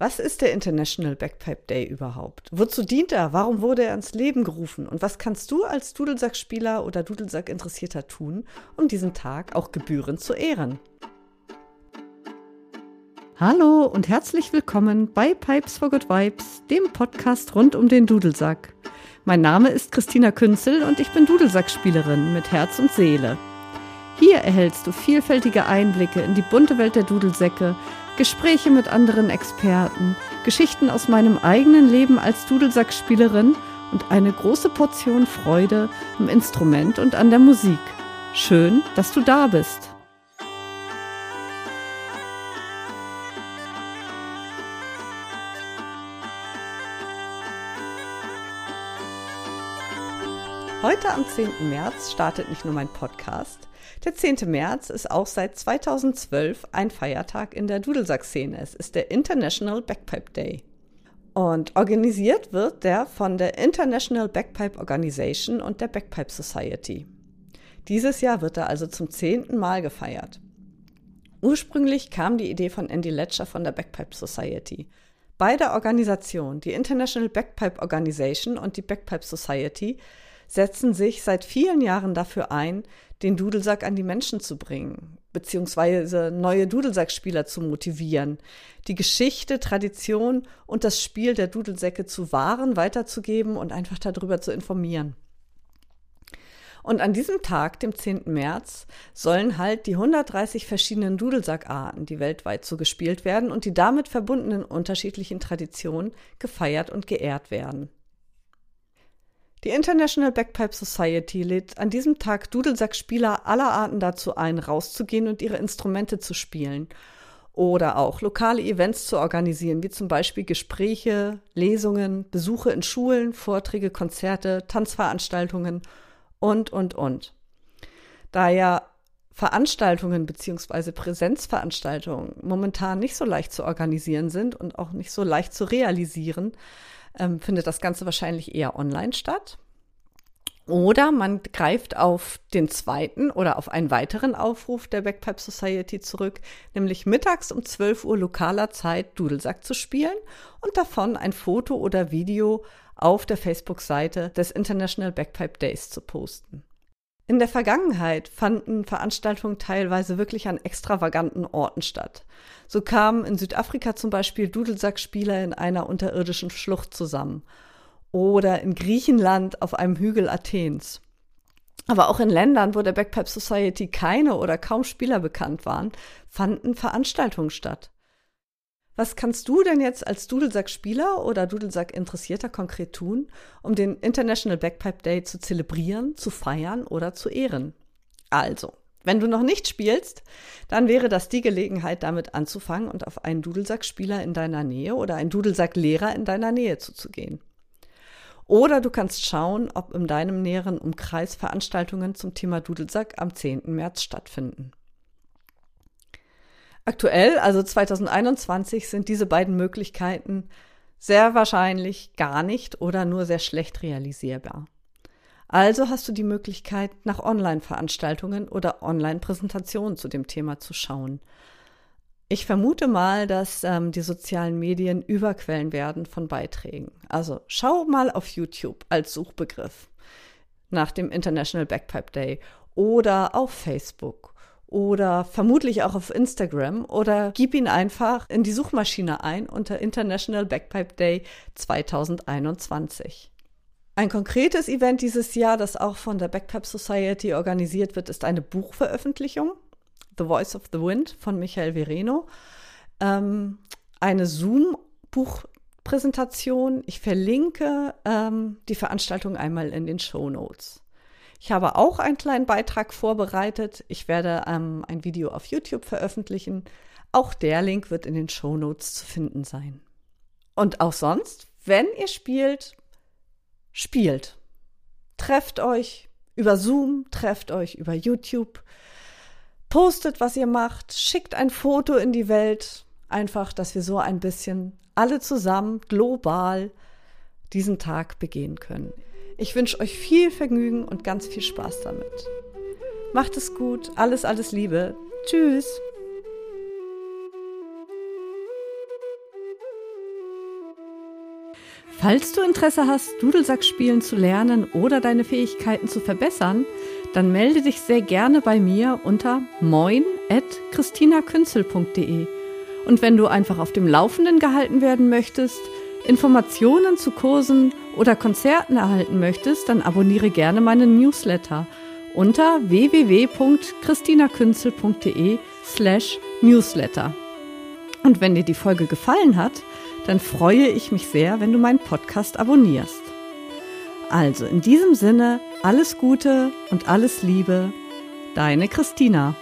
Was ist der International Backpipe Day überhaupt? Wozu dient er? Warum wurde er ins Leben gerufen? Und was kannst du als Dudelsackspieler oder Dudelsack-Interessierter tun, um diesen Tag auch gebührend zu ehren? Hallo und herzlich willkommen bei Pipes for Good Vibes, dem Podcast rund um den Dudelsack. Mein Name ist Christina Künzel und ich bin Dudelsackspielerin mit Herz und Seele. Hier erhältst du vielfältige Einblicke in die bunte Welt der Dudelsäcke, Gespräche mit anderen Experten, Geschichten aus meinem eigenen Leben als Dudelsackspielerin und eine große Portion Freude am Instrument und an der Musik. Schön, dass du da bist. Heute am 10. März startet nicht nur mein Podcast, der 10. März ist auch seit 2012 ein Feiertag in der Dudelsack-Szene. Es ist der International Backpipe Day. Und organisiert wird der von der International Backpipe Organization und der Backpipe Society. Dieses Jahr wird er also zum zehnten Mal gefeiert. Ursprünglich kam die Idee von Andy Letcher von der Backpipe Society. Beide Organisationen, die International Backpipe Organization und die Backpipe Society, setzen sich seit vielen Jahren dafür ein, den Dudelsack an die Menschen zu bringen, beziehungsweise neue Dudelsackspieler zu motivieren, die Geschichte, Tradition und das Spiel der Dudelsäcke zu wahren, weiterzugeben und einfach darüber zu informieren. Und an diesem Tag, dem 10. März, sollen halt die 130 verschiedenen Dudelsackarten, die weltweit so gespielt werden und die damit verbundenen unterschiedlichen Traditionen gefeiert und geehrt werden. Die International Backpipe Society lädt an diesem Tag Dudelsackspieler aller Arten dazu ein, rauszugehen und ihre Instrumente zu spielen oder auch lokale Events zu organisieren, wie zum Beispiel Gespräche, Lesungen, Besuche in Schulen, Vorträge, Konzerte, Tanzveranstaltungen und, und, und. Da ja Veranstaltungen beziehungsweise Präsenzveranstaltungen momentan nicht so leicht zu organisieren sind und auch nicht so leicht zu realisieren, ähm, findet das Ganze wahrscheinlich eher online statt. Oder man greift auf den zweiten oder auf einen weiteren Aufruf der Backpipe Society zurück, nämlich mittags um 12 Uhr lokaler Zeit Dudelsack zu spielen und davon ein Foto oder Video auf der Facebook-Seite des International Backpipe Days zu posten. In der Vergangenheit fanden Veranstaltungen teilweise wirklich an extravaganten Orten statt. So kamen in Südafrika zum Beispiel Dudelsackspieler in einer unterirdischen Schlucht zusammen oder in Griechenland auf einem Hügel Athens. Aber auch in Ländern, wo der Backpipe Society keine oder kaum Spieler bekannt waren, fanden Veranstaltungen statt. Was kannst du denn jetzt als Dudelsack-Spieler oder Dudelsack-Interessierter konkret tun, um den International Backpipe Day zu zelebrieren, zu feiern oder zu ehren? Also, wenn du noch nicht spielst, dann wäre das die Gelegenheit, damit anzufangen und auf einen Dudelsack-Spieler in deiner Nähe oder einen Dudelsack-Lehrer in deiner Nähe zuzugehen. Oder du kannst schauen, ob in deinem näheren Umkreis Veranstaltungen zum Thema Dudelsack am 10. März stattfinden. Aktuell, also 2021, sind diese beiden Möglichkeiten sehr wahrscheinlich gar nicht oder nur sehr schlecht realisierbar. Also hast du die Möglichkeit, nach Online-Veranstaltungen oder Online-Präsentationen zu dem Thema zu schauen. Ich vermute mal, dass ähm, die sozialen Medien Überquellen werden von Beiträgen. Also schau mal auf YouTube als Suchbegriff nach dem International Backpipe Day oder auf Facebook oder vermutlich auch auf Instagram oder gib ihn einfach in die Suchmaschine ein unter International Backpipe Day 2021. Ein konkretes Event dieses Jahr, das auch von der Backpipe Society organisiert wird, ist eine Buchveröffentlichung, The Voice of the Wind von Michael Vereno. Ähm, eine Zoom-Buchpräsentation. Ich verlinke ähm, die Veranstaltung einmal in den Show Notes. Ich habe auch einen kleinen Beitrag vorbereitet. Ich werde ähm, ein Video auf YouTube veröffentlichen. Auch der Link wird in den Show Notes zu finden sein. Und auch sonst, wenn ihr spielt, spielt. Trefft euch über Zoom, trefft euch über YouTube, postet, was ihr macht, schickt ein Foto in die Welt. Einfach, dass wir so ein bisschen alle zusammen global diesen Tag begehen können. Ich wünsche euch viel Vergnügen und ganz viel Spaß damit. Macht es gut, alles, alles Liebe. Tschüss. Falls du Interesse hast, Dudelsack spielen zu lernen oder deine Fähigkeiten zu verbessern, dann melde dich sehr gerne bei mir unter moin.christinakünzel.de. Und wenn du einfach auf dem Laufenden gehalten werden möchtest, Informationen zu Kursen oder Konzerten erhalten möchtest, dann abonniere gerne meinen Newsletter unter www.christinakünzel.de slash newsletter. Und wenn dir die Folge gefallen hat, dann freue ich mich sehr, wenn du meinen Podcast abonnierst. Also in diesem Sinne, alles Gute und alles Liebe, deine Christina.